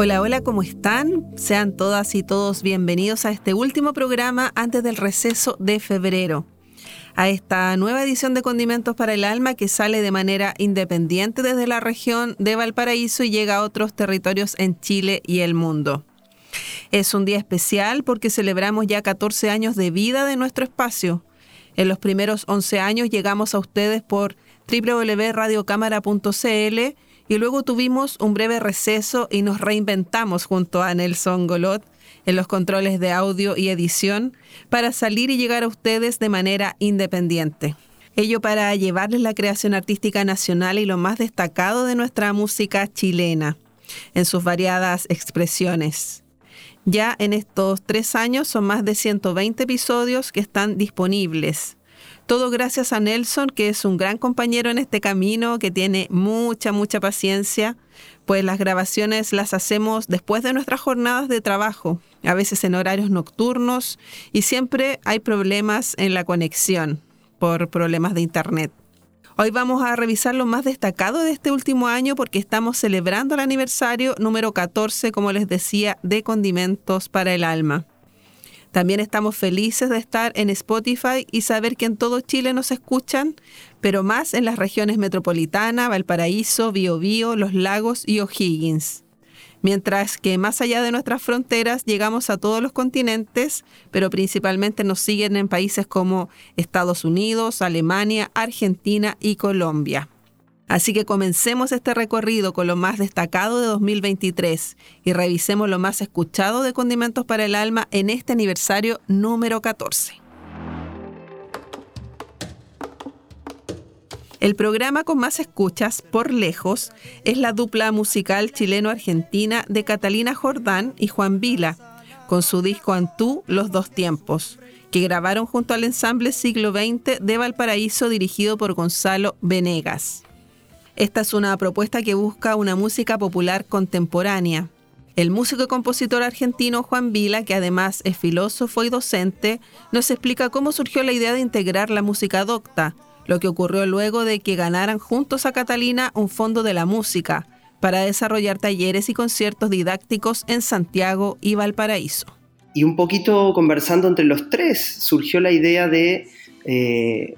Hola, hola, ¿cómo están? Sean todas y todos bienvenidos a este último programa antes del receso de febrero. A esta nueva edición de Condimentos para el Alma que sale de manera independiente desde la región de Valparaíso y llega a otros territorios en Chile y el mundo. Es un día especial porque celebramos ya 14 años de vida de nuestro espacio. En los primeros 11 años llegamos a ustedes por www.radiocámara.cl y luego tuvimos un breve receso y nos reinventamos junto a Nelson Golot en los controles de audio y edición para salir y llegar a ustedes de manera independiente. Ello para llevarles la creación artística nacional y lo más destacado de nuestra música chilena, en sus variadas expresiones. Ya en estos tres años son más de 120 episodios que están disponibles todo gracias a Nelson, que es un gran compañero en este camino, que tiene mucha, mucha paciencia, pues las grabaciones las hacemos después de nuestras jornadas de trabajo, a veces en horarios nocturnos, y siempre hay problemas en la conexión por problemas de Internet. Hoy vamos a revisar lo más destacado de este último año porque estamos celebrando el aniversario número 14, como les decía, de Condimentos para el Alma. También estamos felices de estar en Spotify y saber que en todo Chile nos escuchan, pero más en las regiones metropolitana, Valparaíso, Biobío, Los Lagos y O'Higgins. Mientras que más allá de nuestras fronteras llegamos a todos los continentes, pero principalmente nos siguen en países como Estados Unidos, Alemania, Argentina y Colombia. Así que comencemos este recorrido con lo más destacado de 2023 y revisemos lo más escuchado de Condimentos para el Alma en este aniversario número 14. El programa con más escuchas, por lejos, es la dupla musical chileno-argentina de Catalina Jordán y Juan Vila, con su disco Antú Los Dos Tiempos, que grabaron junto al ensamble Siglo XX de Valparaíso dirigido por Gonzalo Venegas. Esta es una propuesta que busca una música popular contemporánea. El músico y compositor argentino Juan Vila, que además es filósofo y docente, nos explica cómo surgió la idea de integrar la música docta, lo que ocurrió luego de que ganaran juntos a Catalina un fondo de la música para desarrollar talleres y conciertos didácticos en Santiago y Valparaíso. Y un poquito conversando entre los tres, surgió la idea de eh,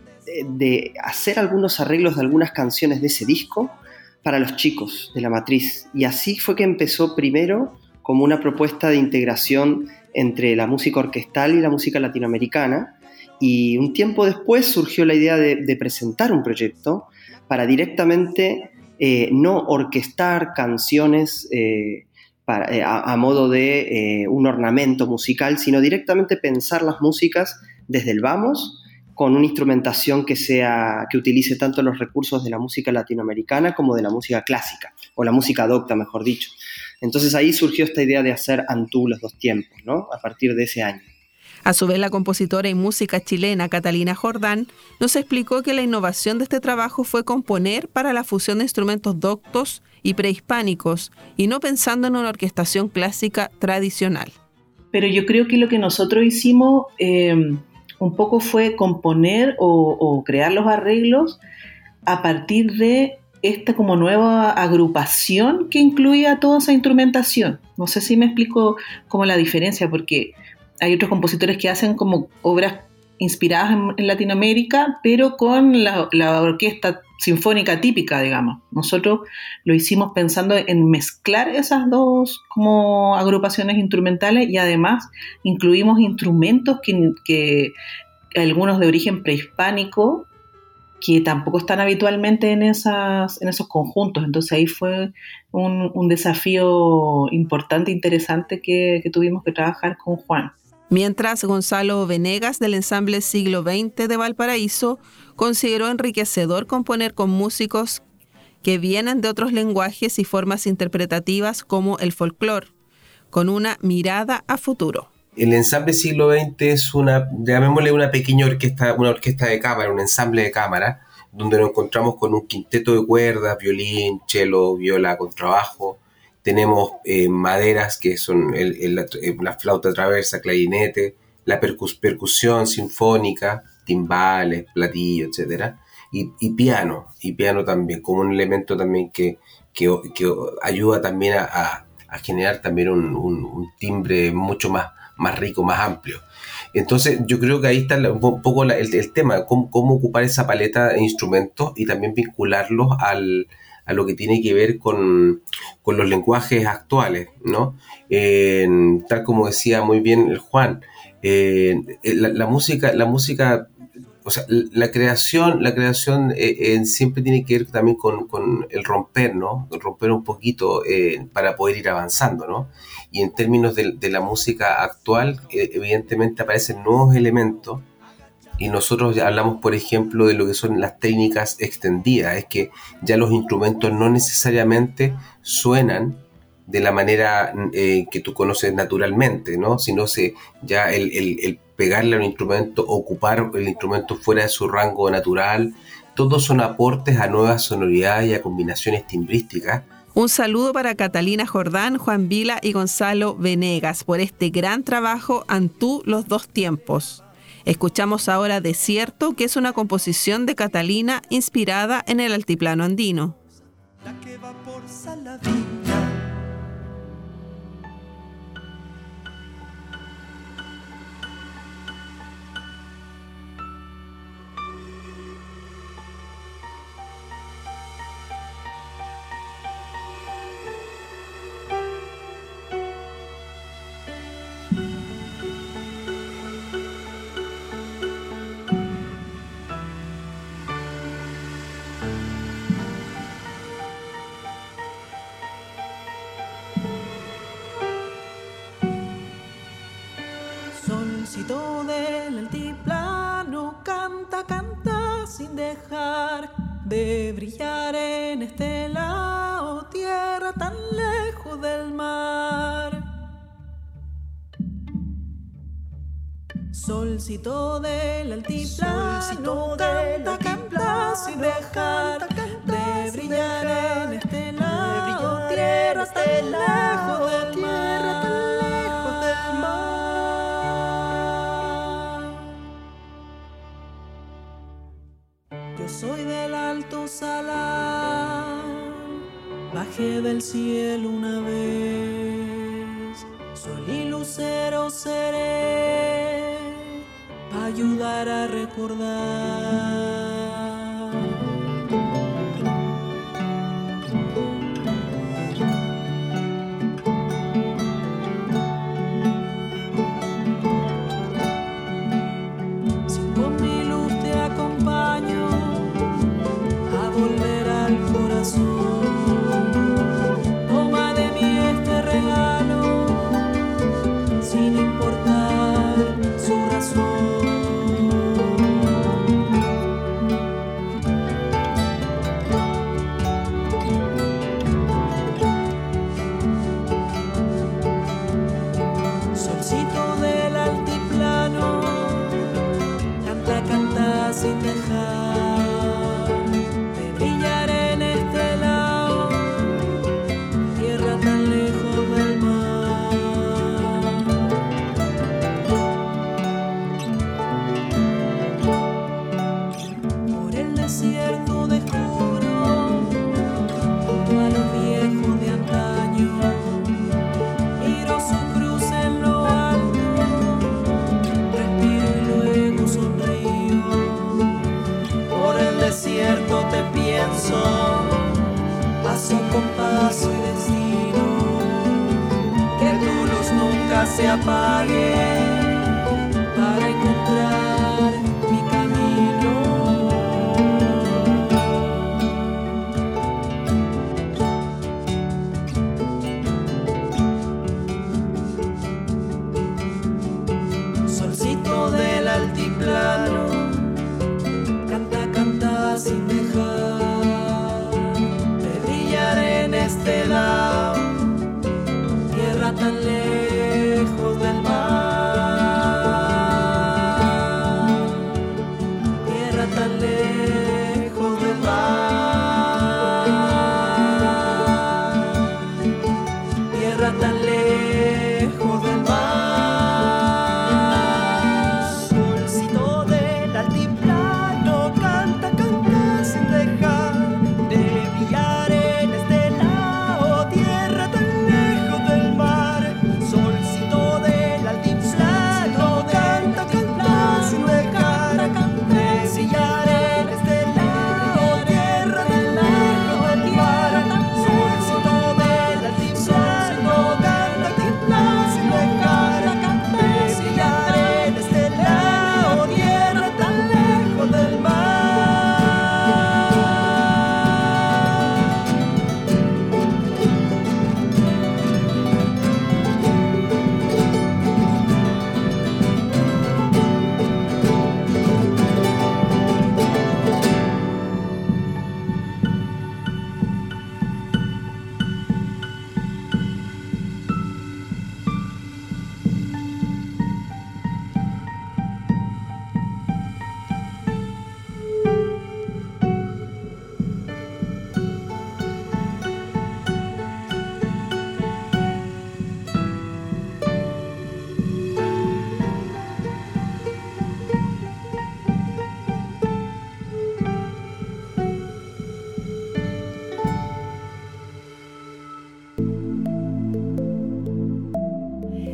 de hacer algunos arreglos de algunas canciones de ese disco para los chicos de la matriz. Y así fue que empezó primero como una propuesta de integración entre la música orquestal y la música latinoamericana. Y un tiempo después surgió la idea de, presentar un proyecto para directamente eh, no orquestar canciones eh, eh, a, modo de un ornamento musical, sino directamente pensar las músicas desde el vamos con una instrumentación que, sea, que utilice tanto los recursos de la música latinoamericana como de la música clásica, o la música docta, mejor dicho. Entonces ahí surgió esta idea de hacer Antú los dos tiempos, ¿no? A partir de ese año. A su vez, la compositora y música chilena Catalina Jordán nos explicó que la innovación de este trabajo fue componer para la fusión de instrumentos doctos y prehispánicos y no pensando en una orquestación clásica tradicional. Pero yo creo que lo que nosotros hicimos eh, un poco fue componer o, crear los arreglos a partir de esta como nueva agrupación que incluía toda esa instrumentación. No sé si me explico como la diferencia, porque hay otros compositores que hacen como obras inspiradas en, Latinoamérica, pero con la, orquesta sinfónica típica, digamos. Nosotros lo hicimos pensando en mezclar esas dos como agrupaciones instrumentales y además incluimos instrumentos que, algunos de origen prehispánico que tampoco están habitualmente en, esas, en esos conjuntos. Entonces ahí fue un, desafío importante, interesante que, que tuvimos que trabajar con Juan. Mientras Gonzalo Venegas del ensamble Siglo XX de Valparaíso consideró enriquecedor componer con músicos que vienen de otros lenguajes y formas interpretativas como el folclore, con una mirada a futuro. El ensamble siglo XX es una, llamémosle una pequeña orquesta, una orquesta de cámara, un ensamble de cámara, donde nos encontramos con un quinteto de cuerdas, violín, cello, viola, contrabajo. Tenemos eh, maderas que son la flauta traversa, clarinete, la percusión sinfónica, timbales, platillos, etcétera y, piano, y piano también, como un elemento también que, que, ayuda también a, generar también un, timbre mucho más, más rico, más amplio. Entonces yo creo que ahí está un poco el, tema, cómo, cómo, ocupar esa paleta de instrumentos y también vincularlos al, a lo que tiene que ver con, con los lenguajes actuales, ¿no? tal como decía muy bien Juan, la, música, la música o sea, la creación, la creación eh, siempre tiene que ver también con, el romper, ¿no? romper un poquito eh, para poder ir avanzando, ¿no? Y en términos de, la música actual, eh, evidentemente aparecen nuevos elementos y nosotros hablamos, por ejemplo, de lo que son las técnicas extendidas, es que ya los instrumentos no necesariamente suenan de la manera que tú conoces naturalmente, ¿no? Sino se, ya el, el pegarle a un instrumento, ocupar el instrumento fuera de su rango natural, todos son aportes a nuevas sonoridades y a combinaciones timbrísticas. Un saludo para Catalina Jordán, Juan Vila y Gonzalo Venegas por este gran trabajo Antú los dos tiempos. Escuchamos ahora Desierto, que es una composición de Catalina inspirada en el altiplano andino. La que va por del Solcito del altiplano, canta, canta sin dejar de brillar en este lado, tierra tan lejos del mar. soy del alto salar, bajé del cielo una vez, sol y lucero seré, ayudar a recordar.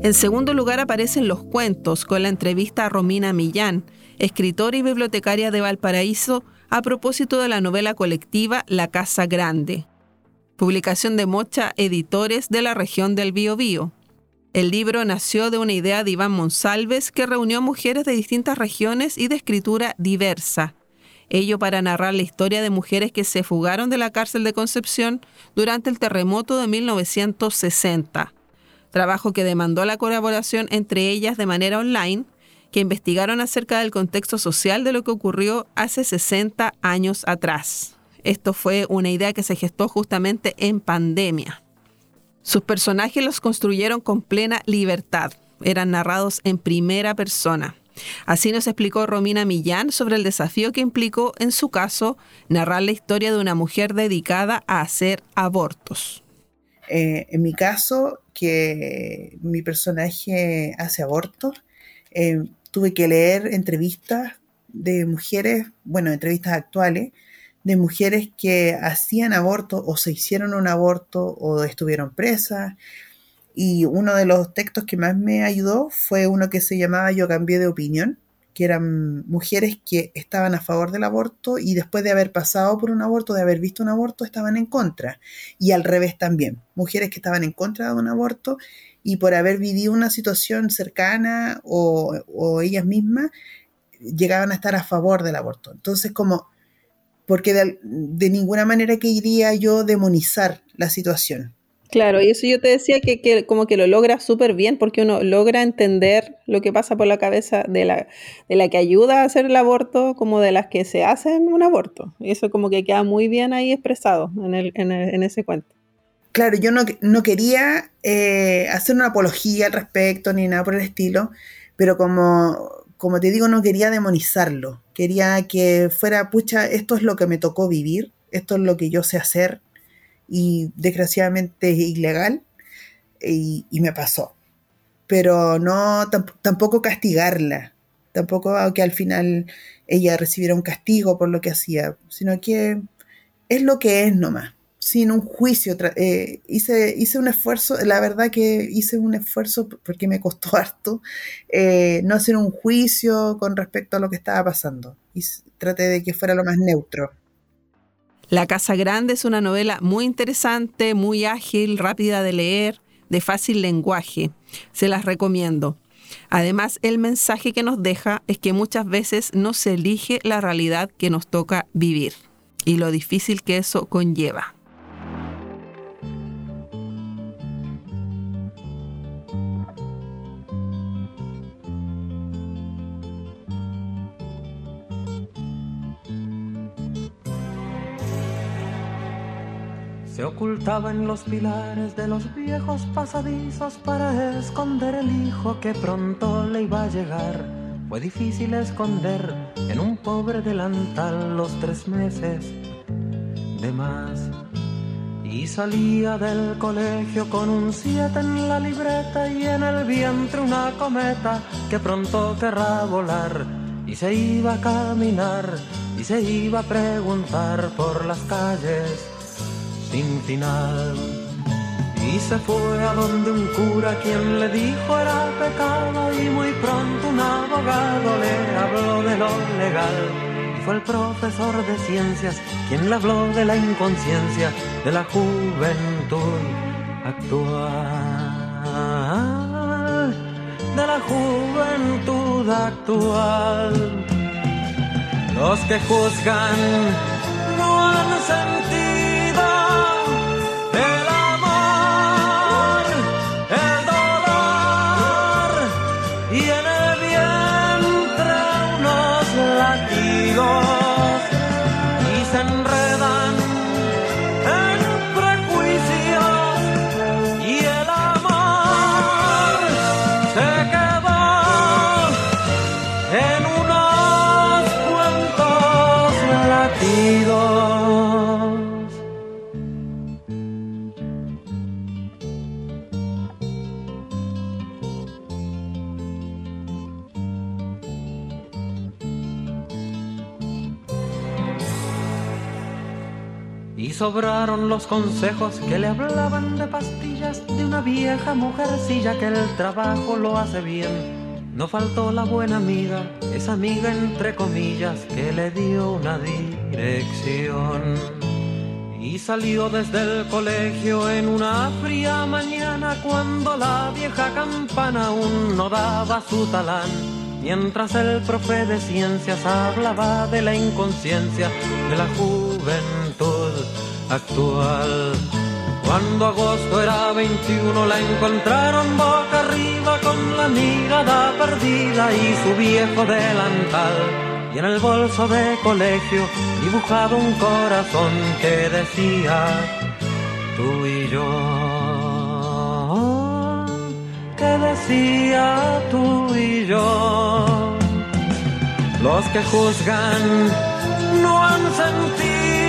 En segundo lugar aparecen los cuentos con la entrevista a Romina Millán, escritora y bibliotecaria de Valparaíso, a propósito de la novela colectiva La Casa Grande, publicación de Mocha Editores de la región del Biobío. El libro nació de una idea de Iván Monsalves que reunió mujeres de distintas regiones y de escritura diversa. Ello para narrar la historia de mujeres que se fugaron de la cárcel de Concepción durante el terremoto de 1960. Trabajo que demandó la colaboración entre ellas de manera online, que investigaron acerca del contexto social de lo que ocurrió hace 60 años atrás. Esto fue una idea que se gestó justamente en pandemia. Sus personajes los construyeron con plena libertad. Eran narrados en primera persona. Así nos explicó Romina Millán sobre el desafío que implicó, en su caso, narrar la historia de una mujer dedicada a hacer abortos. Eh, en mi caso, que mi personaje hace abortos, eh, tuve que leer entrevistas de mujeres, bueno, entrevistas actuales, de mujeres que hacían aborto o se hicieron un aborto o estuvieron presas. Y uno de los textos que más me ayudó fue uno que se llamaba Yo cambié de opinión, que eran mujeres que estaban a favor del aborto y después de haber pasado por un aborto, de haber visto un aborto, estaban en contra. Y al revés también, mujeres que estaban en contra de un aborto y por haber vivido una situación cercana o, o ellas mismas, llegaban a estar a favor del aborto. Entonces, como porque de, ninguna manera quería yo demonizar la situación. Claro, y eso yo te decía que, como que lo logra súper bien, porque uno logra entender lo que pasa por la cabeza de la, de la que ayuda a hacer el aborto, como de las que se hacen un aborto. Y eso como que queda muy bien ahí expresado en, el, en, ese cuento. Claro, yo no, no quería eh, hacer una apología al respecto ni nada por el estilo, pero como como te digo, no quería demonizarlo. Quería que fuera, pucha, esto es lo que me tocó vivir, esto es lo que yo sé hacer y desgraciadamente es ilegal y, me pasó. Pero no tampoco castigarla, tampoco que al final ella recibiera un castigo por lo que hacía, sino que es lo que es nomás sin un juicio. Eh, hice, hice un esfuerzo, la verdad que hice un esfuerzo porque me costó harto, eh, no hacer un juicio con respecto a lo que estaba pasando. Y traté de que fuera lo más neutro. La Casa Grande es una novela muy interesante, muy ágil, rápida de leer, de fácil lenguaje. Se las recomiendo. Además, el mensaje que nos deja es que muchas veces no se elige la realidad que nos toca vivir y lo difícil que eso conlleva. Se ocultaba en los pilares de los viejos pasadizos para esconder el hijo que pronto le iba a llegar. Fue difícil esconder en un pobre delantal los tres meses de más. Y salía del colegio con un siete en la libreta y en el vientre una cometa que pronto querrá volar. Y se iba a caminar y se iba a preguntar por las calles sin final. Y se fue a donde un cura quien le dijo era pecado y muy pronto un abogado le habló de lo legal. Fue el profesor de ciencias quien le habló de la inconsciencia de la juventud actual. De la juventud actual. Los que juzgan no han sentido sobraron los consejos que le hablaban de pastillas de una vieja mujercilla que el trabajo lo hace bien. No faltó la buena amiga, esa amiga entre comillas que le dio una dirección. Y salió desde el colegio en una fría mañana cuando la vieja campana aún no daba su talán. Mientras el profe de ciencias hablaba de la inconsciencia de la juventud actual. Cuando agosto era 21 la encontraron boca arriba con la mirada perdida y su viejo delantal y en el bolso de colegio dibujado un corazón que decía tú y yo. Que decía tú y yo. Los que juzgan no han sentido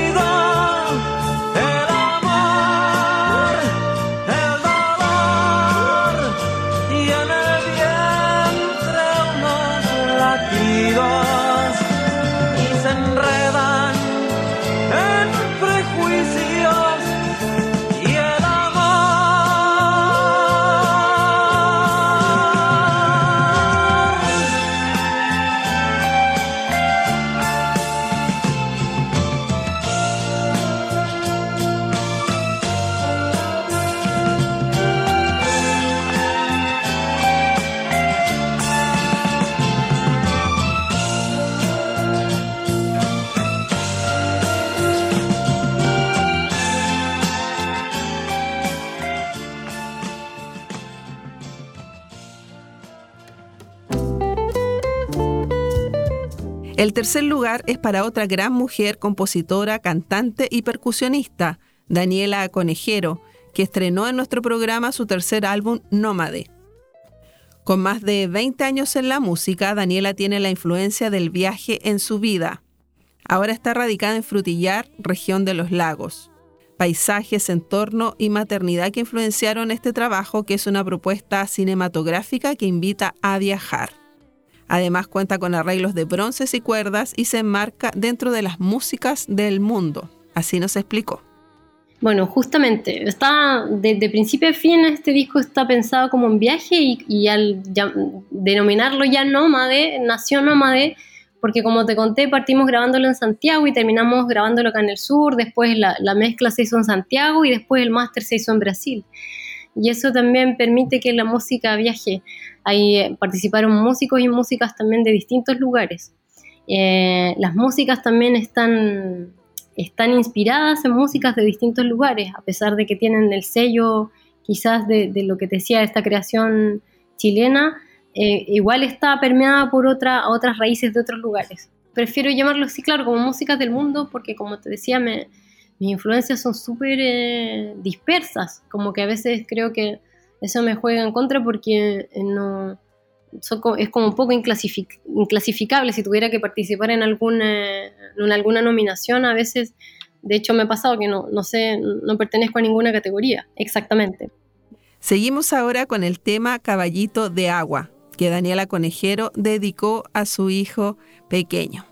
El tercer lugar es para otra gran mujer, compositora, cantante y percusionista, Daniela Conejero, que estrenó en nuestro programa su tercer álbum, Nómade. Con más de 20 años en la música, Daniela tiene la influencia del viaje en su vida. Ahora está radicada en Frutillar, región de los lagos. Paisajes, entorno y maternidad que influenciaron este trabajo, que es una propuesta cinematográfica que invita a viajar. Además cuenta con arreglos de bronces y cuerdas y se enmarca dentro de las músicas del mundo. Así nos explicó. Bueno, justamente, está desde principio a fin este disco está pensado como un viaje y, al denominarlo ya Nómade, nació Nómade, porque como te conté, partimos grabándolo en Santiago y terminamos grabándolo acá en el sur, después la, la mezcla se hizo en Santiago y después el máster se hizo en Brasil y eso también permite que la música viaje. Ahí eh, participaron músicos y músicas también de distintos lugares. Eh, las músicas también están, están inspiradas en músicas de distintos lugares, a pesar de que tienen el sello quizás de, lo que te decía esta creación chilena, eh, igual está permeada por otra, otras raíces de otros lugares. Prefiero llamarlo así, claro, como músicas del mundo, porque como te decía, me, mis influencias son súper dispersas, como que a veces creo que eso me juega en contra porque eh, no es como un poco inclasificable. Si tuviera que participar en alguna, en alguna nominación a veces de hecho me ha pasado que no, no sé no pertenezco a ninguna categoría exactamente. Seguimos ahora con el tema caballito de agua que Daniela Conejero dedicó a su hijo pequeño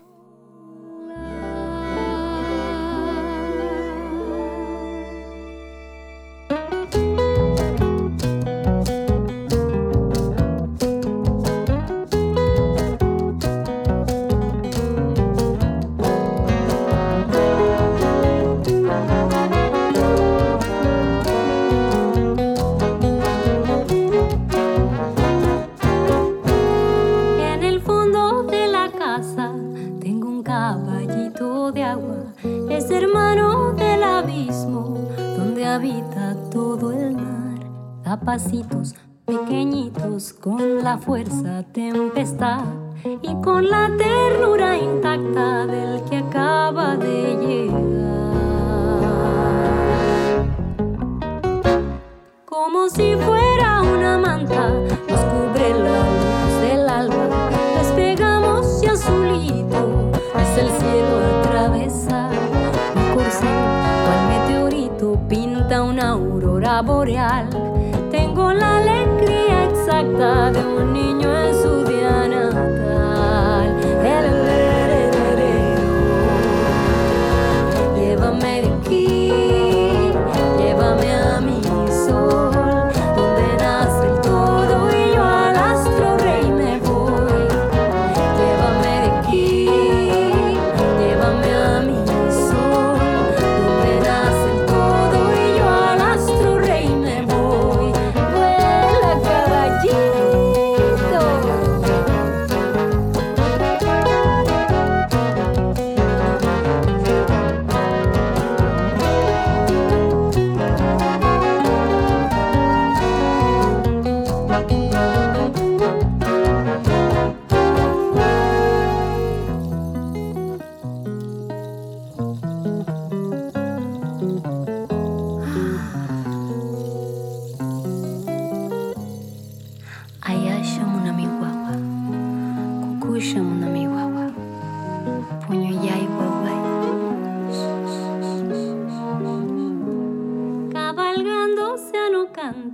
fuerza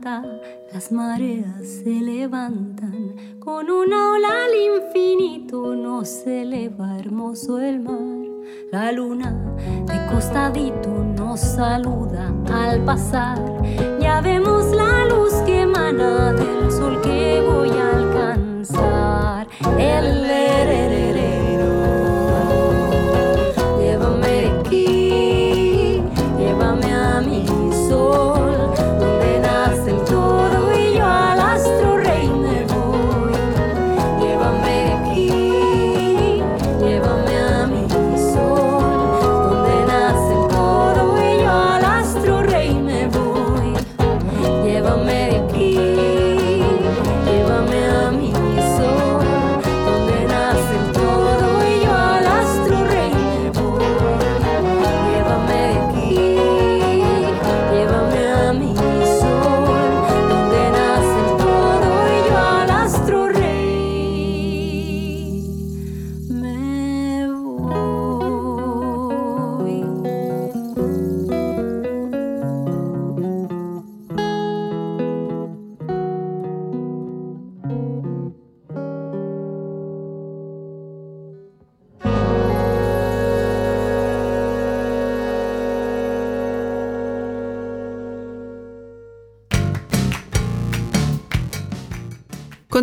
las mareas se levantan. Con una ola al infinito nos eleva hermoso el mar. La luna de costadito nos saluda al pasar. Ya vemos la luz que emana del sol que voy a alcanzar. El lererero.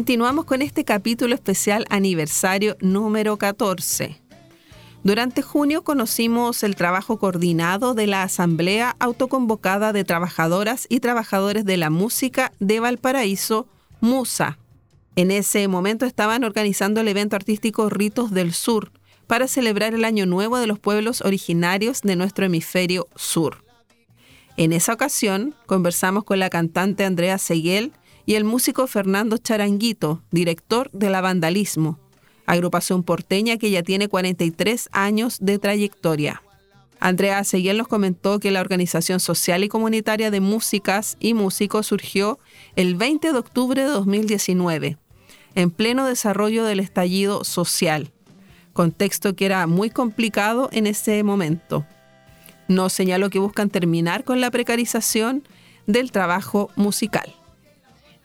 Continuamos con este capítulo especial aniversario número 14. Durante junio conocimos el trabajo coordinado de la Asamblea Autoconvocada de Trabajadoras y Trabajadores de la Música de Valparaíso, MUSA. En ese momento estaban organizando el evento artístico Ritos del Sur para celebrar el Año Nuevo de los pueblos originarios de nuestro hemisferio sur. En esa ocasión conversamos con la cantante Andrea Seguel y el músico Fernando Charanguito, director de La Vandalismo, agrupación porteña que ya tiene 43 años de trayectoria. Andrea Seguel nos comentó que la organización social y comunitaria de músicas y músicos surgió el 20 de octubre de 2019, en pleno desarrollo del estallido social, contexto que era muy complicado en ese momento. Nos señaló que buscan terminar con la precarización del trabajo musical.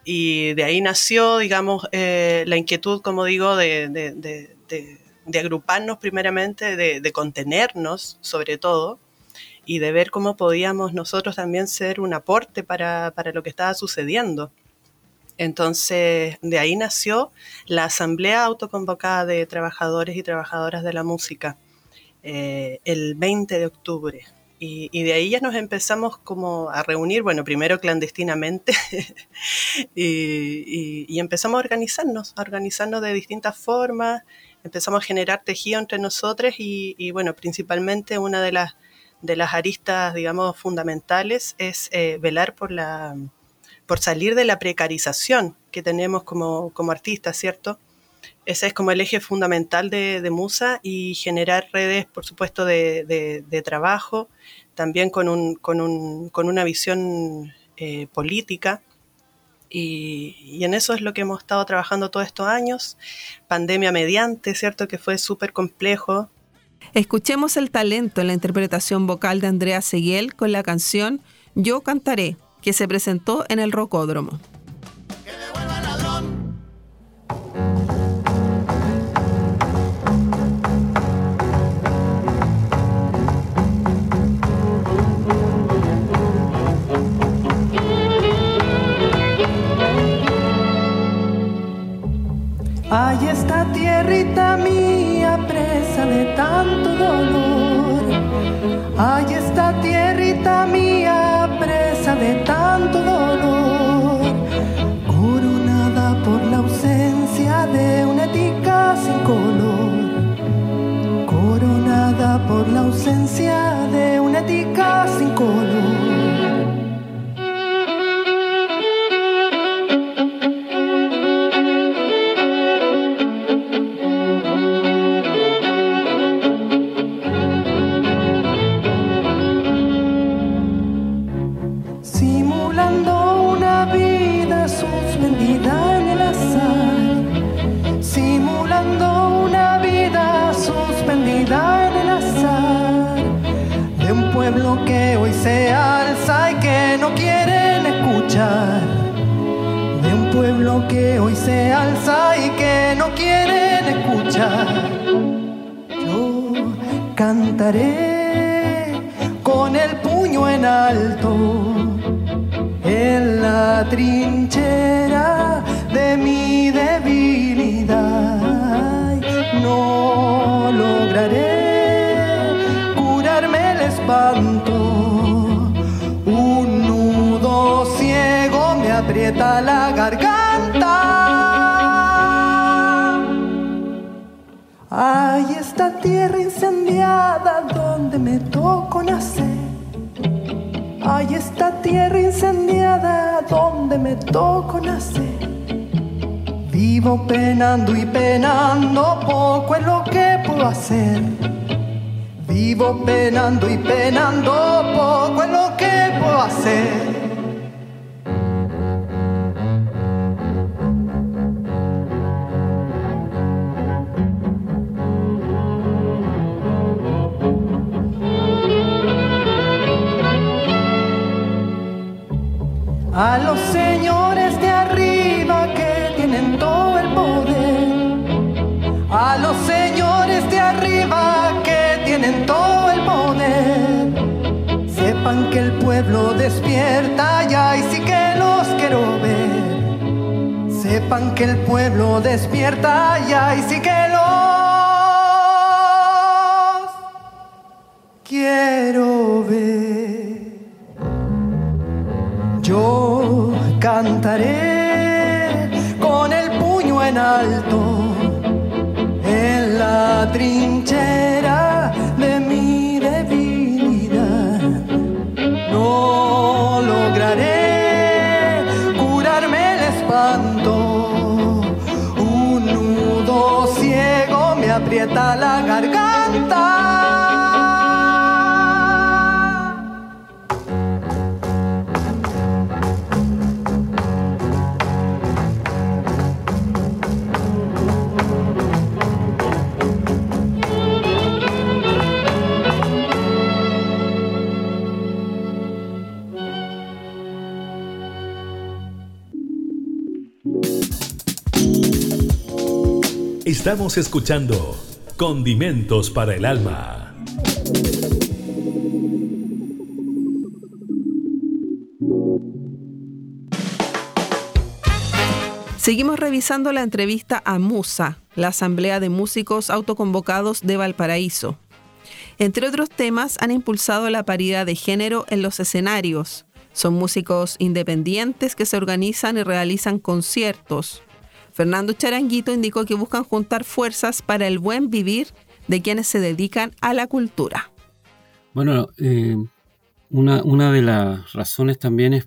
Y de ahí nació, digamos, eh, la inquietud, como digo, de, agruparnos primeramente, de, de contenernos sobre todo, y de ver cómo podíamos nosotros también ser un aporte para, para lo que estaba sucediendo. Entonces, de ahí nació la Asamblea Autoconvocada de Trabajadores y Trabajadoras de la Música, eh, el 20 de octubre. Y, de ahí ya nos empezamos como a reunir, bueno, primero clandestinamente, y, empezamos a organizarnos, a organizarnos de distintas formas, empezamos a generar tejido entre nosotros y, y, bueno, principalmente una de las, de las aristas, digamos, fundamentales es eh, velar por, la, por salir de la precarización que tenemos como, como artistas, ¿cierto? Ese es como el eje fundamental de, de Musa y generar redes, por supuesto, de, de- de trabajo, también con, un, con, un, con una visión eh, política. Y, y en eso es lo que hemos estado trabajando todos estos años, pandemia mediante, ¿cierto? Que fue súper complejo. Escuchemos el talento en la interpretación vocal de Andrea Seguel con la canción Yo Cantaré, que se presentó en el Rocódromo. Ay, esta tierrita mía presa de tanto dolor. Ay, esta tierrita mía presa de tanto dolor. Coronada por la ausencia de una ética sin color. Coronada por la ausencia de una ética sin color. Cantaré Vivo penando y penando, poco es lo que puedo hacer. Vivo penando y penando, poco es lo que puedo hacer. Despierta ya y sí Estamos escuchando Condimentos para el Alma. Seguimos revisando la entrevista a Musa, la Asamblea de Músicos Autoconvocados de Valparaíso. Entre otros temas, han impulsado la paridad de género en los escenarios. Son músicos independientes que se organizan y realizan conciertos. Fernando Charanguito indicó que buscan juntar fuerzas para el buen vivir de quienes se dedican a la cultura. Bueno, eh, una, una, de las razones también es,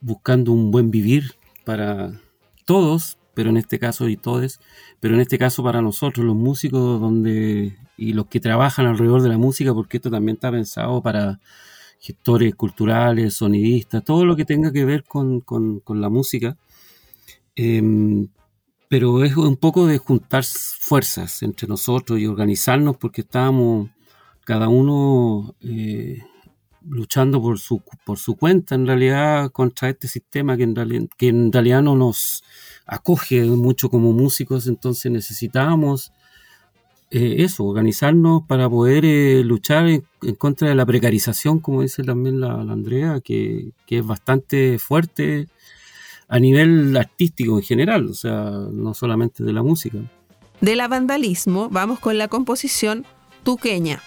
buscando un buen vivir para todos, pero en este caso y todos, pero en este caso para nosotros, los músicos donde y los que trabajan alrededor de la música, porque esto también está pensado para gestores culturales, sonidistas, todo lo que tenga que ver con, con, la música. Eh, pero es un poco de juntar fuerzas entre nosotros y organizarnos porque estábamos cada uno eh, luchando por su, por su cuenta en realidad contra este sistema que en, realidad, que en realidad no nos acoge mucho como músicos, entonces necesitábamos eh, eso, organizarnos para poder eh, luchar en, en, contra de la precarización, como dice también la, la Andrea, que, que es bastante fuerte a nivel artístico en general, o sea, no solamente de la música. De la vandalismo vamos con la composición Tuqueña.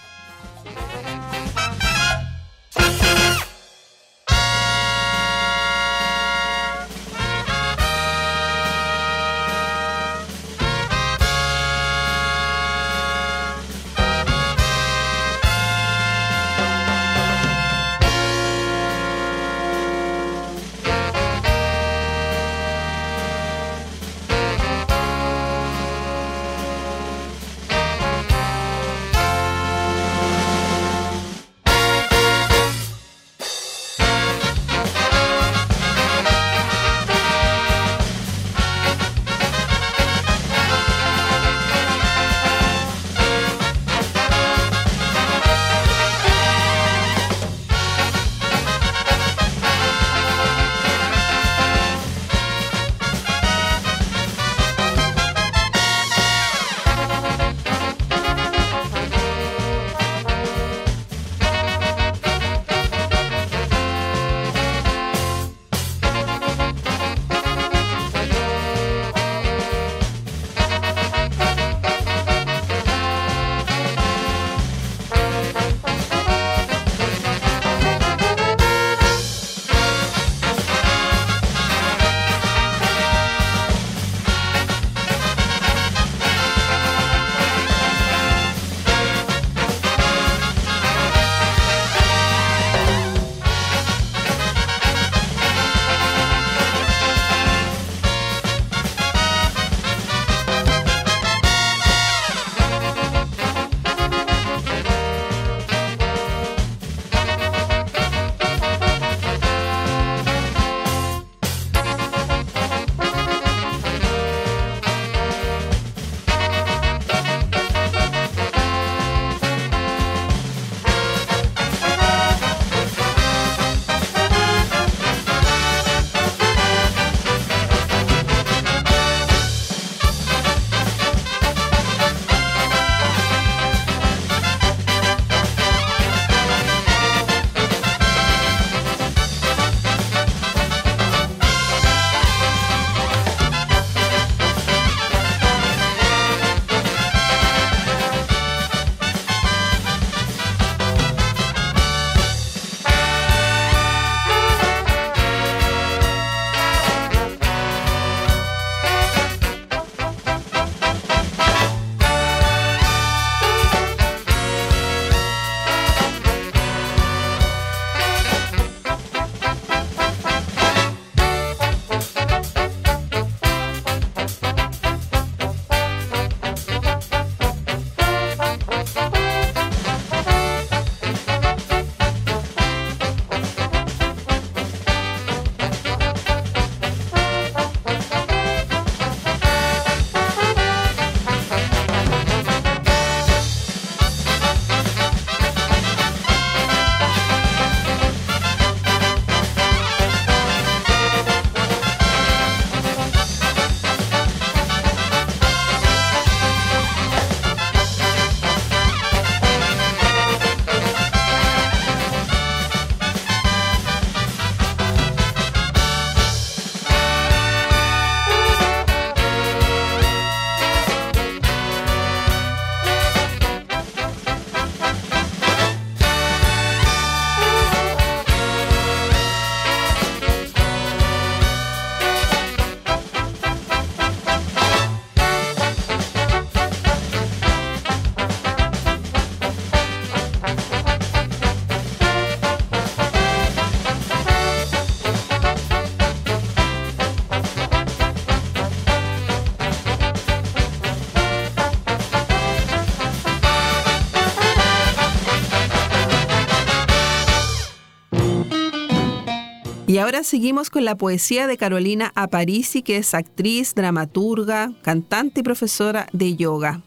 Y ahora seguimos con la poesía de Carolina Aparici, que es actriz, dramaturga, cantante y profesora de yoga.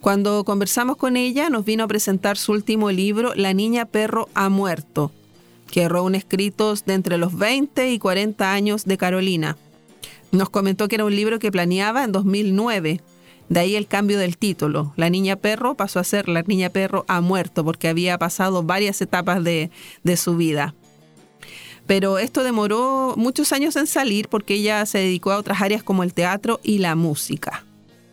Cuando conversamos con ella, nos vino a presentar su último libro, La niña perro ha muerto, que reúne escritos de entre los 20 y 40 años de Carolina. Nos comentó que era un libro que planeaba en 2009. De ahí el cambio del título. La niña perro pasó a ser La niña perro ha muerto porque había pasado varias etapas de, de su vida. Pero esto demoró muchos años en salir porque ella se dedicó a otras áreas como el teatro y la música.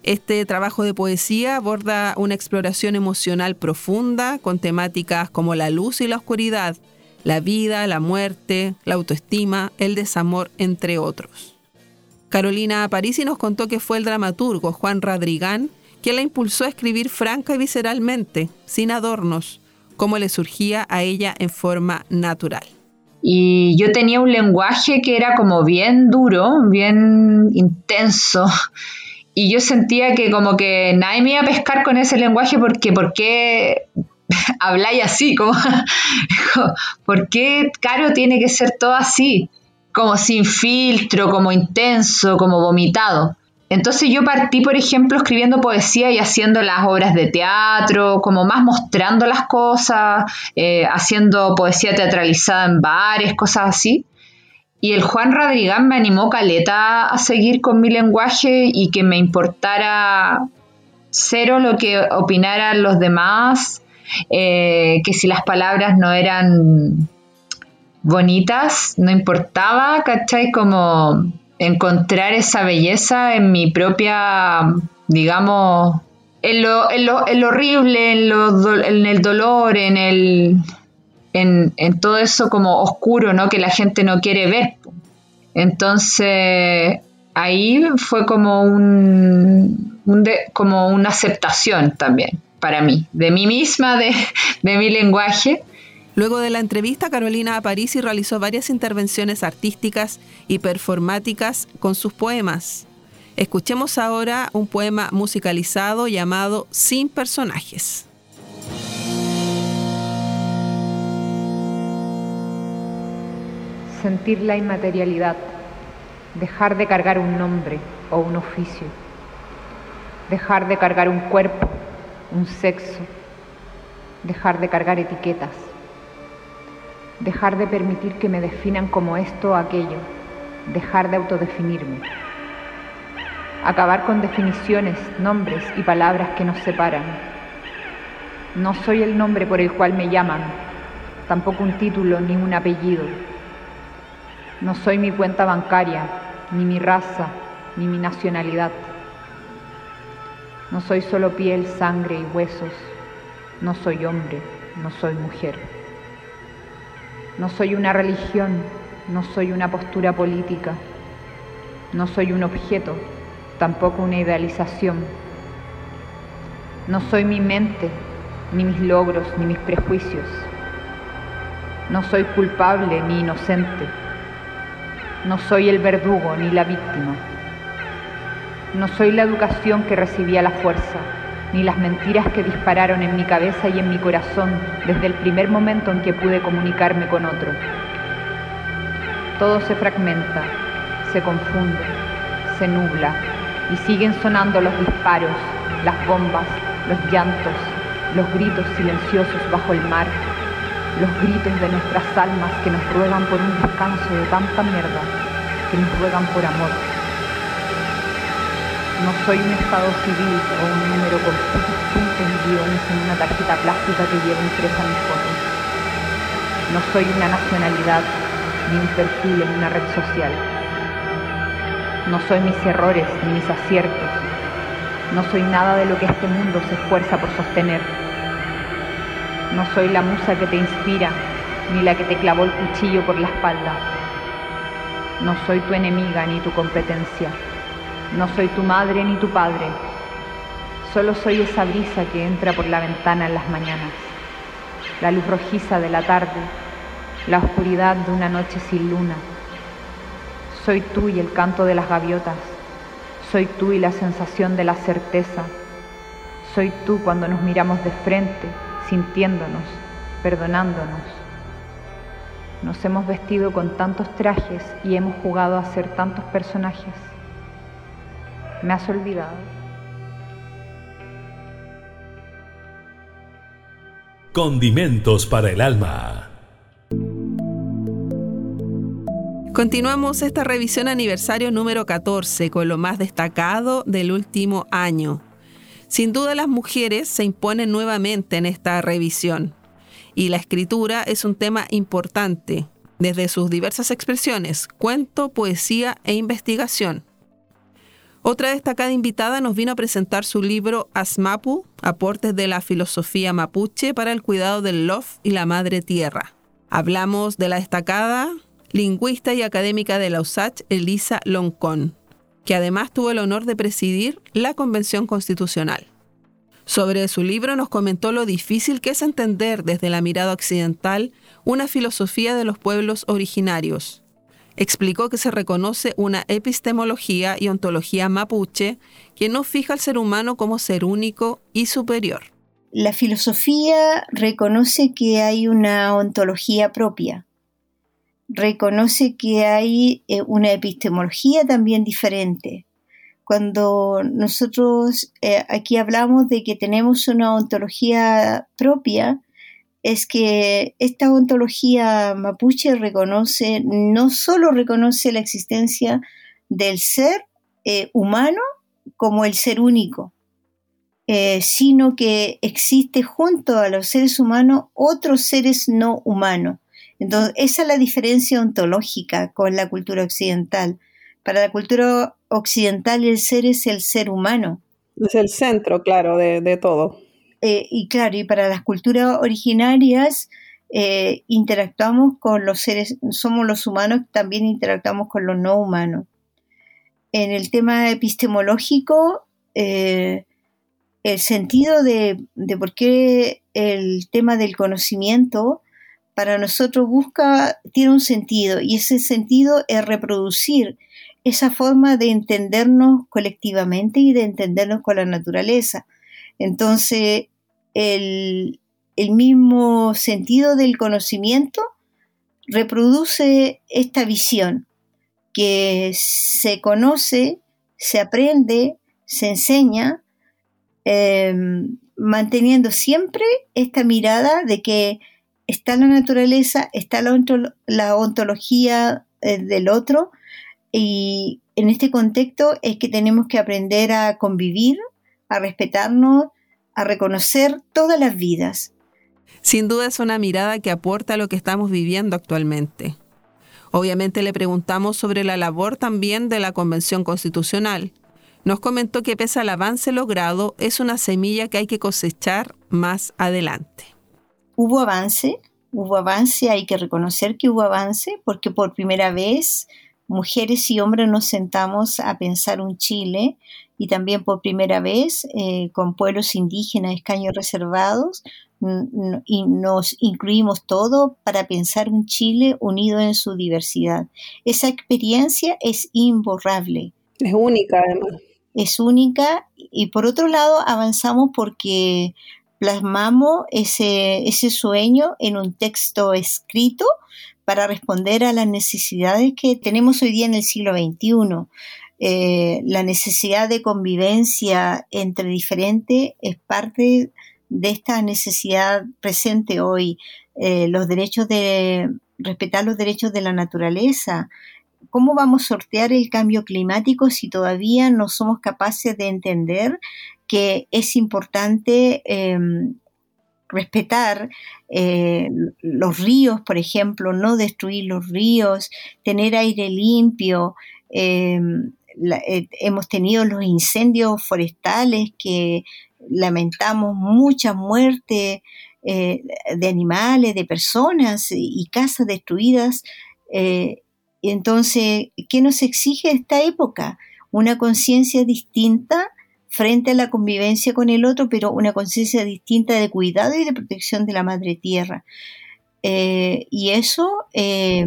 Este trabajo de poesía aborda una exploración emocional profunda con temáticas como la luz y la oscuridad, la vida, la muerte, la autoestima, el desamor, entre otros. Carolina Parisi nos contó que fue el dramaturgo Juan Radrigán quien la impulsó a escribir franca y visceralmente, sin adornos, como le surgía a ella en forma natural. Y yo tenía un lenguaje que era como bien duro, bien intenso, y yo sentía que como que nadie me iba a pescar con ese lenguaje porque ¿por qué habláis así? Como, ¿Por qué Caro tiene que ser todo así? Como sin filtro, como intenso, como vomitado. Entonces yo partí, por ejemplo, escribiendo poesía y haciendo las obras de teatro, como más mostrando las cosas, eh, haciendo poesía teatralizada en bares, cosas así. Y el Juan Rodrigán me animó caleta a seguir con mi lenguaje y que me importara cero lo que opinaran los demás, eh, que si las palabras no eran bonitas, no importaba, ¿cachai? Como encontrar esa belleza en mi propia, digamos, en lo, en lo, en lo horrible, en, lo, en el dolor, en el, en, todo eso como oscuro, ¿no? Que la gente no quiere ver. Entonces, ahí fue como un, como una aceptación también para mí, de mí misma, de, de mi lenguaje. Luego de la entrevista, Carolina Aparici realizó varias intervenciones artísticas y performáticas con sus poemas. Escuchemos ahora un poema musicalizado llamado Sin personajes. sentir la inmaterialidad, dejar de cargar un nombre o un oficio, dejar de cargar un cuerpo, un sexo, dejar de cargar etiquetas, dejar de permitir que me definan como esto o aquello, dejar de autodefinirme, acabar con definiciones, nombres y palabras que nos separan. No soy el nombre por el cual me llaman, tampoco un título ni un apellido no soy mi cuenta bancaria, ni mi raza, ni mi nacionalidad. No soy solo piel, sangre y huesos. No soy hombre, no soy mujer. No soy una religión, no soy una postura política. No soy un objeto, tampoco una idealización. No soy mi mente, ni mis logros, ni mis prejuicios. No soy culpable ni inocente. No soy el verdugo ni la víctima. No soy la educación que recibí a la fuerza, ni las mentiras que dispararon en mi cabeza y en mi corazón desde el primer momento en que pude comunicarme con otro. Todo se fragmenta, se confunde, se nubla y siguen sonando los disparos, las bombas, los llantos, los gritos silenciosos bajo el mar los gritos de nuestras almas que nos ruegan por un descanso de tanta mierda, que nos ruegan por amor. No soy un estado civil o un número con puntos, y guiones en una tarjeta plástica que lleva impresa mi foto. No soy una nacionalidad ni un perfil en una red social. No soy mis errores ni mis aciertos. No soy nada de lo que este mundo se esfuerza por sostener no soy la musa que te inspira, ni la que te clavó el cuchillo por la espalda. No soy tu enemiga ni tu competencia. No soy tu madre ni tu padre. Solo soy esa brisa que entra por la ventana en las mañanas. La luz rojiza de la tarde. La oscuridad de una noche sin luna. Soy tú y el canto de las gaviotas. Soy tú y la sensación de la certeza. Soy tú cuando nos miramos de frente sintiéndonos, perdonándonos. Nos hemos vestido con tantos trajes y hemos jugado a ser tantos personajes. ¿Me has olvidado? Condimentos para el alma. Continuamos esta revisión aniversario número 14 con lo más destacado del último año. Sin duda las mujeres se imponen nuevamente en esta revisión y la escritura es un tema importante desde sus diversas expresiones, cuento, poesía e investigación. Otra destacada invitada nos vino a presentar su libro Asmapu, aportes de la filosofía mapuche para el cuidado del Lof y la madre tierra. Hablamos de la destacada lingüista y académica de la USACH, Elisa Loncón, que además tuvo el honor de presidir la Convención Constitucional. Sobre su libro nos comentó lo difícil que es entender desde la mirada occidental una filosofía de los pueblos originarios. Explicó que se reconoce una epistemología y ontología mapuche que no fija al ser humano como ser único y superior. La filosofía reconoce que hay una ontología propia, reconoce que hay eh, una epistemología también diferente. Cuando nosotros eh, aquí hablamos de que tenemos una ontología propia, es que esta ontología mapuche reconoce, no solo reconoce la existencia del ser eh, humano como el ser único, sino que existe junto a los seres humanos otros seres no humanos entonces, esa es la diferencia ontológica con la cultura occidental. Para la cultura occidental el ser es el ser humano. Es el centro, claro, de, todo. Eh, y claro, y para las culturas originarias eh, interactuamos con los seres, somos los humanos, también interactuamos con los no humanos. En el tema epistemológico, eh, el sentido de, de por qué el tema del conocimiento para nosotros busca, tiene un sentido y ese sentido es reproducir esa forma de entendernos colectivamente y de entendernos con la naturaleza. Entonces, el, mismo sentido del conocimiento reproduce esta visión que se conoce, se aprende, se enseña, em, manteniendo siempre esta mirada de que está la naturaleza, está la, ontología eh, del otro y en este contexto es que tenemos que aprender a convivir, a respetarnos, a reconocer todas las vidas. Sin duda es una mirada que aporta a lo que estamos viviendo actualmente. Obviamente le preguntamos sobre la labor también de la Convención Constitucional. Nos comentó que pese al avance logrado, es una semilla que hay que cosechar más adelante hubo avance, hubo avance, hay que reconocer que hubo avance, porque por primera vez mujeres y hombres nos sentamos a pensar un Chile y también por primera vez eh, con pueblos indígenas, escaños reservados, y nos incluimos todo para pensar un Chile unido en su diversidad. Esa experiencia es imborrable. Es única además. Es única y por otro lado avanzamos porque plasmamos ese, ese sueño en un texto escrito para responder a las necesidades que tenemos hoy día en el siglo XXI. Eh, la necesidad de convivencia entre diferentes es parte de esta necesidad presente hoy. Eh, los derechos de respetar los derechos de la naturaleza. ¿Cómo vamos a sortear el cambio climático si todavía no somos capaces de entender que es importante em, respetar eh, los ríos, por ejemplo, no destruir los ríos, tener aire limpio. Eh, hemos tenido los incendios forestales que lamentamos mucha muerte eh, de animales, de personas y casas destruidas. entonces, ¿qué nos exige esta época? Una conciencia distinta frente a la convivencia con el otro, pero una conciencia distinta de cuidado y de protección de la madre tierra. Eh, y eso, eh,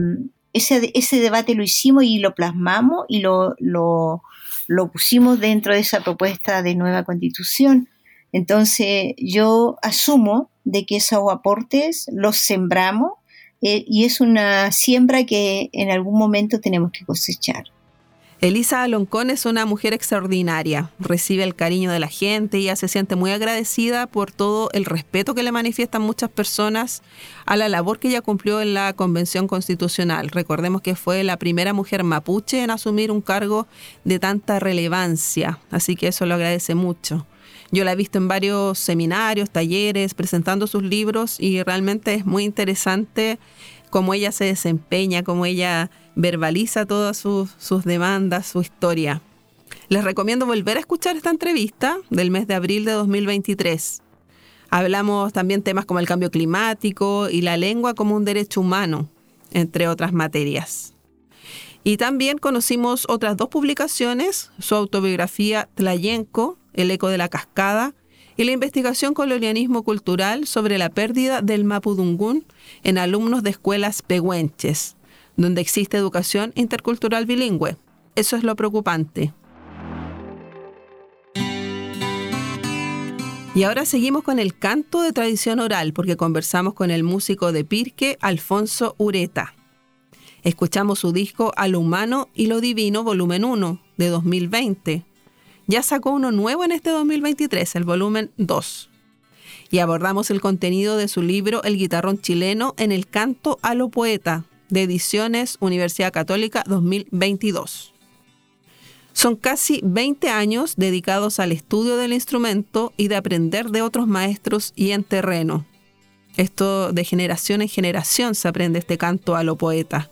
ese, ese, debate lo hicimos y lo plasmamos y lo, lo, lo, pusimos dentro de esa propuesta de nueva constitución. Entonces yo asumo de que esos aportes los sembramos, eh, y es una siembra que en algún momento tenemos que cosechar. Elisa Aloncón es una mujer extraordinaria, recibe el cariño de la gente y ella se siente muy agradecida por todo el respeto que le manifiestan muchas personas a la labor que ella cumplió en la Convención Constitucional. Recordemos que fue la primera mujer mapuche en asumir un cargo de tanta relevancia, así que eso lo agradece mucho. Yo la he visto en varios seminarios, talleres, presentando sus libros y realmente es muy interesante cómo ella se desempeña, cómo ella verbaliza todas sus, demandas, su historia. Les recomiendo volver a escuchar esta entrevista del mes de abril de 2023. Hablamos también temas como el cambio climático y la lengua como un derecho humano, entre otras materias. Y también conocimos otras dos publicaciones, su autobiografía Tlayenco, El eco de la cascada, y la investigación colonialismo cultural sobre la pérdida del mapudungún en alumnos de escuelas pehuenches, donde existe educación intercultural bilingüe. Eso es lo preocupante. Y ahora seguimos con el canto de tradición oral, porque conversamos con el músico de Pirque, Alfonso Ureta. Escuchamos su disco A lo humano y lo divino, volumen 1, de 2020. Ya sacó uno nuevo en este 2023, el volumen 2. Y abordamos el contenido de su libro El guitarrón chileno en el canto a lo poeta, de Ediciones Universidad Católica 2022. Son casi 20 años dedicados al estudio del instrumento y de aprender de otros maestros y en terreno. Esto de generación en generación se aprende este canto a lo poeta.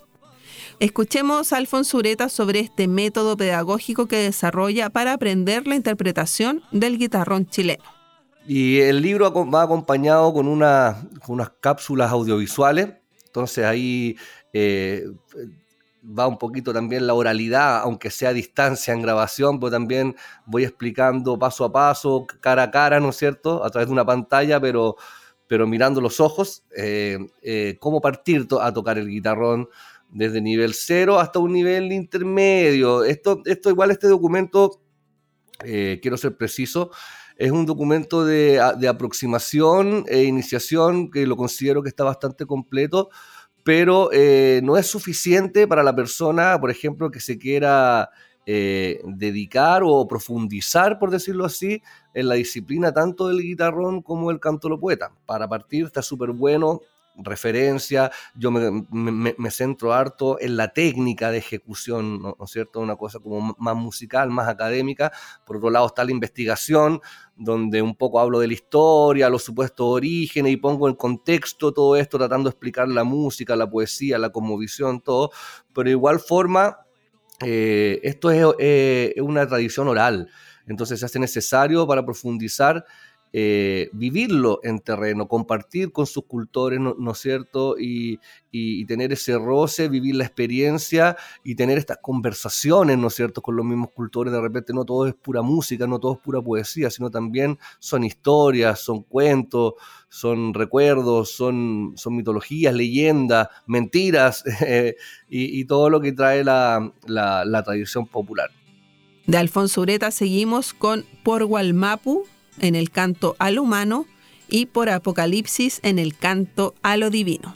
Escuchemos a Alfonso Ureta sobre este método pedagógico que desarrolla para aprender la interpretación del guitarrón chileno. Y el libro va acompañado con, una, con unas cápsulas audiovisuales, entonces ahí eh, va un poquito también la oralidad, aunque sea a distancia en grabación, pero también voy explicando paso a paso, cara a cara, ¿no es cierto?, a través de una pantalla, pero, pero mirando los ojos, eh, eh, cómo partir a tocar el guitarrón desde nivel cero hasta un nivel intermedio. Esto, esto igual, este documento, quiero ser preciso, es un documento de, aproximación e iniciación que lo considero que está bastante completo pero eh, no es suficiente para la persona, por ejemplo, que se quiera eh, dedicar o profundizar, por decirlo así, en la disciplina tanto del guitarrón como del canto lo poeta. Para partir está súper bueno referencia, yo me, centro harto en la técnica de ejecución, ¿no, es cierto? Una cosa como más musical, más académica. Por otro lado está la investigación, donde un poco hablo de la historia, los supuestos orígenes y pongo en contexto todo esto, tratando de explicar la música, la poesía, la conmovisión, todo. Pero de igual forma, eh, esto es eh, una tradición oral, entonces se hace necesario para profundizar eh, vivirlo en terreno, compartir con sus cultores, ¿no, es cierto? Y, tener ese roce, vivir la experiencia y tener estas conversaciones, ¿no es cierto?, con los mismos cultores. De repente no todo es pura música, no todo es pura poesía, sino también son historias, son cuentos, son recuerdos, son, son mitologías, leyendas, mentiras eh, y, todo lo que trae la, la tradición popular. De Alfonso Ureta seguimos con Por Gualmapu, en el canto al humano y por Apocalipsis en el canto a lo divino.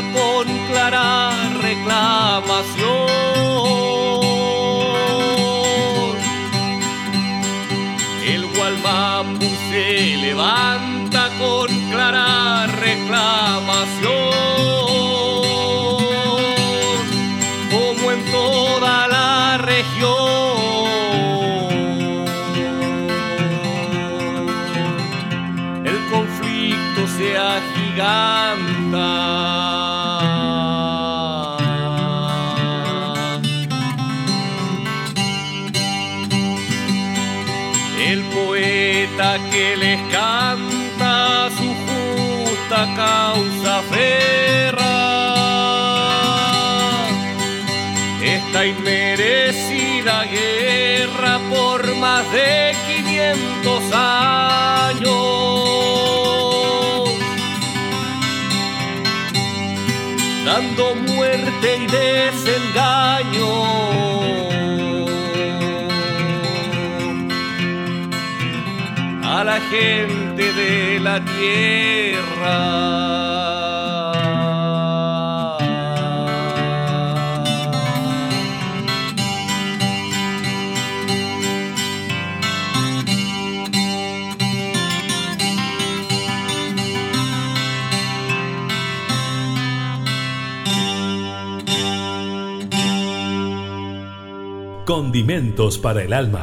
Con clara reclamación. Gente de la tierra. Condimentos para el alma.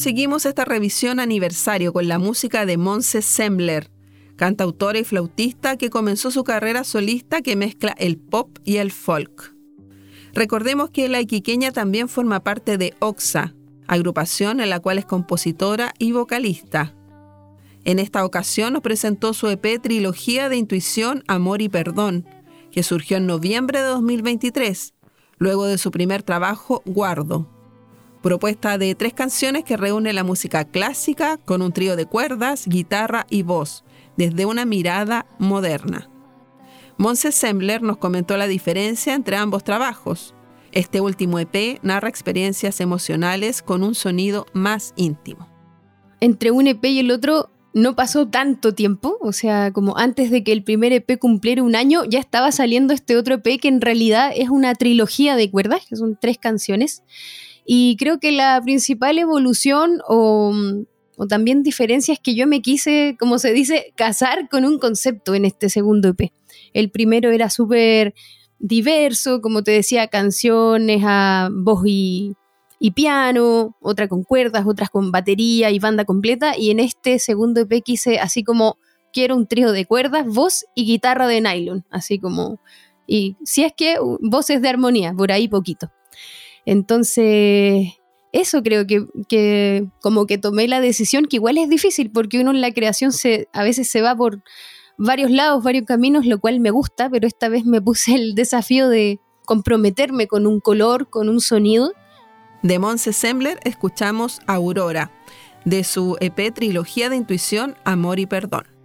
Proseguimos esta revisión aniversario con la música de Monse Sembler, cantautora y flautista que comenzó su carrera solista que mezcla el pop y el folk. Recordemos que la iquiqueña también forma parte de Oxa, agrupación en la cual es compositora y vocalista. En esta ocasión nos presentó su EP Trilogía de Intuición, Amor y Perdón, que surgió en noviembre de 2023, luego de su primer trabajo, Guardo. Propuesta de tres canciones que reúne la música clásica con un trío de cuerdas, guitarra y voz, desde una mirada moderna. Monse Sembler nos comentó la diferencia entre ambos trabajos. Este último EP narra experiencias emocionales con un sonido más íntimo. Entre un EP y el otro no pasó tanto tiempo, o sea, como antes de que el primer EP cumpliera un año, ya estaba saliendo este otro EP que en realidad es una trilogía de cuerdas, que son tres canciones. Y creo que la principal evolución o, o también diferencia es que yo me quise, como se dice, casar con un concepto en este segundo EP. El primero era súper diverso, como te decía, canciones a voz y, piano, otra con cuerdas, otras con batería y banda completa. Y en este segundo EP quise así como quiero un trío de cuerdas, voz y guitarra de nylon, así como... Y si es que voces de armonía, por ahí poquito. Entonces, eso creo que, que como que tomé la decisión, que igual es difícil porque uno en la creación a veces se va por varios lados, varios caminos, lo cual me gusta, pero esta vez me puse el desafío de comprometerme con un color, con un sonido. De Monse Sembler escuchamos Aurora, de su EP Trilogía de Intuición, Amor y Perdón.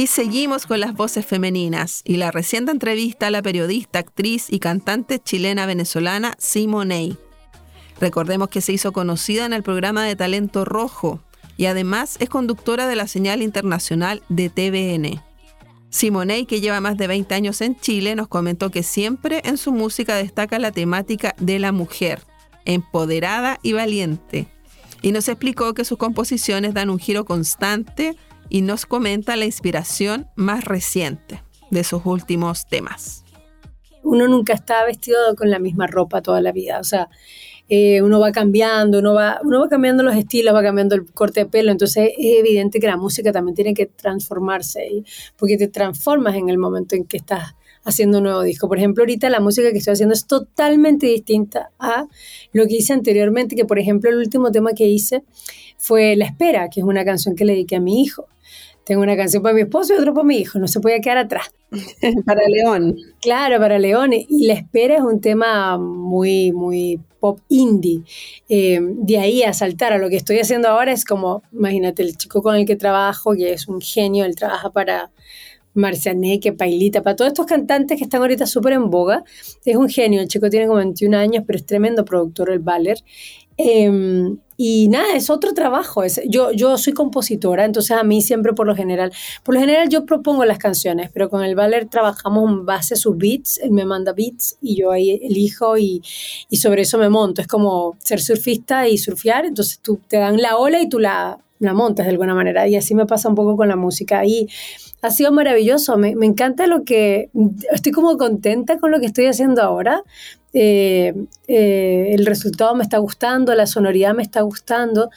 Y seguimos con las voces femeninas y la reciente entrevista a la periodista, actriz y cantante chilena venezolana Simonei. Recordemos que se hizo conocida en el programa de Talento Rojo y además es conductora de la señal internacional de TVN. Simonei, que lleva más de 20 años en Chile, nos comentó que siempre en su música destaca la temática de la mujer, empoderada y valiente. Y nos explicó que sus composiciones dan un giro constante y nos comenta la inspiración más reciente de sus últimos temas. Uno nunca está vestido con la misma ropa toda la vida, o sea, eh, uno va cambiando, uno va, uno va cambiando los estilos, va cambiando el corte de pelo, entonces es evidente que la música también tiene que transformarse, porque te transformas en el momento en que estás haciendo un nuevo disco. Por ejemplo, ahorita la música que estoy haciendo es totalmente distinta a lo que hice anteriormente, que por ejemplo el último tema que hice fue La Espera, que es una canción que le dediqué a mi hijo. Tengo una canción para mi esposo y otra para mi hijo, no se puede quedar atrás. para León. Claro, para León. Y La Espera es un tema muy, muy pop indie. Eh, de ahí a saltar a lo que estoy haciendo ahora es como, imagínate, el chico con el que trabajo, que es un genio, él trabaja para Marcianeque, Pailita, para todos estos cantantes que están ahorita súper en boga. Es un genio, el chico tiene como 21 años, pero es tremendo productor, el Baller. Em, y nada, es otro trabajo. Yo, yo soy compositora, entonces a mí siempre por lo general, por lo general yo propongo las canciones, pero con el Valer trabajamos en base a sus beats, él me manda beats y yo ahí elijo y, y sobre eso me monto. Es como ser surfista y surfear, entonces tú te dan la ola y tú la, la montas de alguna manera. Y así me pasa un poco con la música. Y ha sido maravilloso. Me, me encanta lo que. Estoy como contenta con lo que estoy haciendo ahora. Eh, eh, el resultado me está gustando, la sonoridad me está gustando.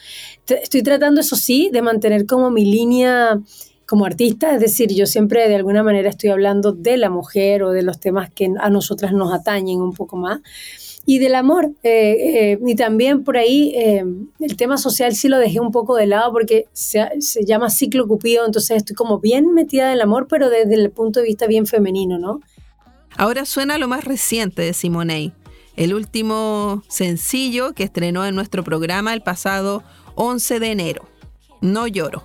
Estoy tratando, eso sí, de mantener como mi línea como artista, es decir, yo siempre de alguna manera estoy hablando de la mujer o de los temas que a nosotras nos atañen un poco más. Y del amor, eh, y también por ahí el tema social sí lo dejé un poco de lado porque se, se llama ciclo cupido, entonces estoy como bien metida en el amor, pero desde el punto de vista bien femenino, ¿no? Ahora suena lo más reciente de Simonei, el último sencillo que estrenó en nuestro programa el pasado 11 de enero. No lloro.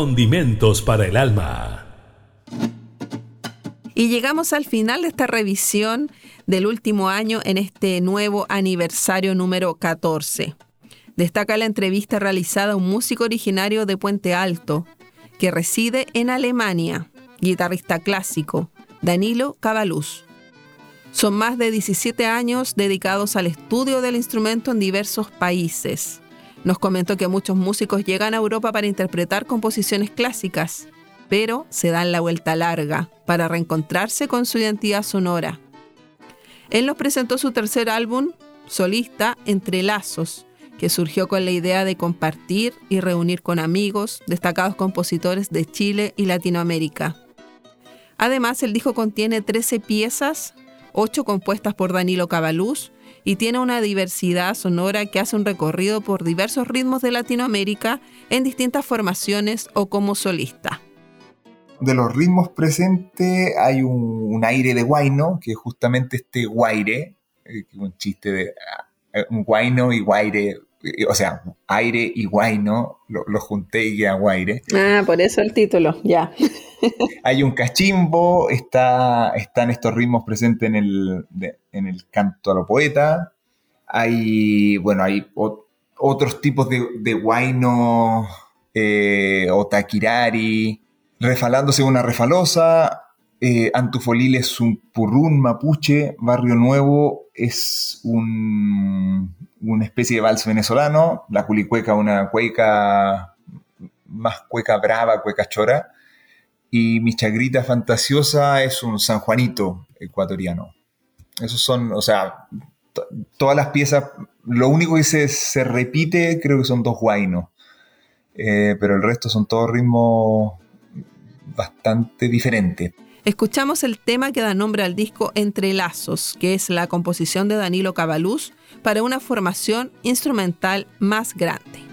Condimentos para el alma. Y llegamos al final de esta revisión del último año en este nuevo aniversario número 14. Destaca la entrevista realizada a un músico originario de Puente Alto, que reside en Alemania, guitarrista clásico, Danilo Cabaluz. Son más de 17 años dedicados al estudio del instrumento en diversos países. Nos comentó que muchos músicos llegan a Europa para interpretar composiciones clásicas, pero se dan la vuelta larga para reencontrarse con su identidad sonora. Él nos presentó su tercer álbum, solista, Entre Lazos, que surgió con la idea de compartir y reunir con amigos, destacados compositores de Chile y Latinoamérica. Además, el disco contiene 13 piezas, 8 compuestas por Danilo Cabaluz, y tiene una diversidad sonora que hace un recorrido por diversos ritmos de Latinoamérica en distintas formaciones o como solista. De los ritmos presentes hay un, aire de guayno, que es justamente este guaire, eh, un chiste de eh, un guayno y guaire o sea, aire y guayno, lo, lo junté y queda guaire. Ah, por eso el título, ya. hay un cachimbo, está, están estos ritmos presentes en el, en el canto a lo poeta, hay, bueno, hay otros tipos de, de guayno, eh, o taquirari, refalándose una refalosa, eh, Antufolil es un purrún mapuche, Barrio Nuevo es un, una especie de vals venezolano, la culicueca una cueca más cueca brava, cueca chora, y mi chagrita fantasiosa es un San Juanito ecuatoriano. Esos son, o sea, todas las piezas, lo único que se, repite creo que son dos guainos, eh, pero el resto son todos ritmos bastante diferentes. Escuchamos el tema que da nombre al disco Entre Lazos, que es la composición de Danilo Cabaluz para una formación instrumental más grande.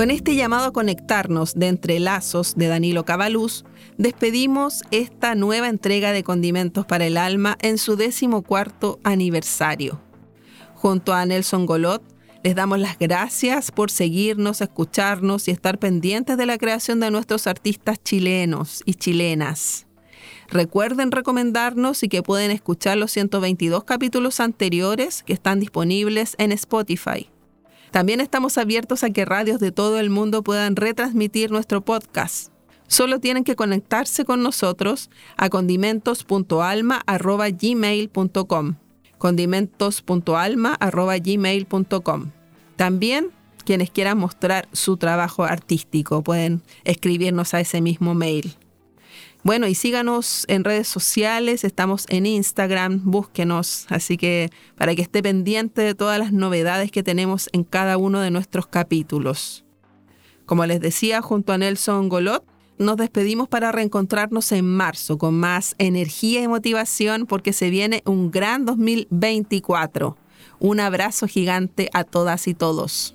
Con este llamado a conectarnos de Entrelazos de Danilo Cabaluz, despedimos esta nueva entrega de Condimentos para el Alma en su decimocuarto aniversario. Junto a Nelson Golot, les damos las gracias por seguirnos, escucharnos y estar pendientes de la creación de nuestros artistas chilenos y chilenas. Recuerden recomendarnos y que pueden escuchar los 122 capítulos anteriores que están disponibles en Spotify. También estamos abiertos a que radios de todo el mundo puedan retransmitir nuestro podcast. Solo tienen que conectarse con nosotros a condimentos.alma.gmail.com condimentos.alma.gmail.com También quienes quieran mostrar su trabajo artístico pueden escribirnos a ese mismo mail. Bueno, y síganos en redes sociales, estamos en Instagram, búsquenos, así que para que esté pendiente de todas las novedades que tenemos en cada uno de nuestros capítulos. Como les decía, junto a Nelson Golot, nos despedimos para reencontrarnos en marzo con más energía y motivación porque se viene un gran 2024. Un abrazo gigante a todas y todos.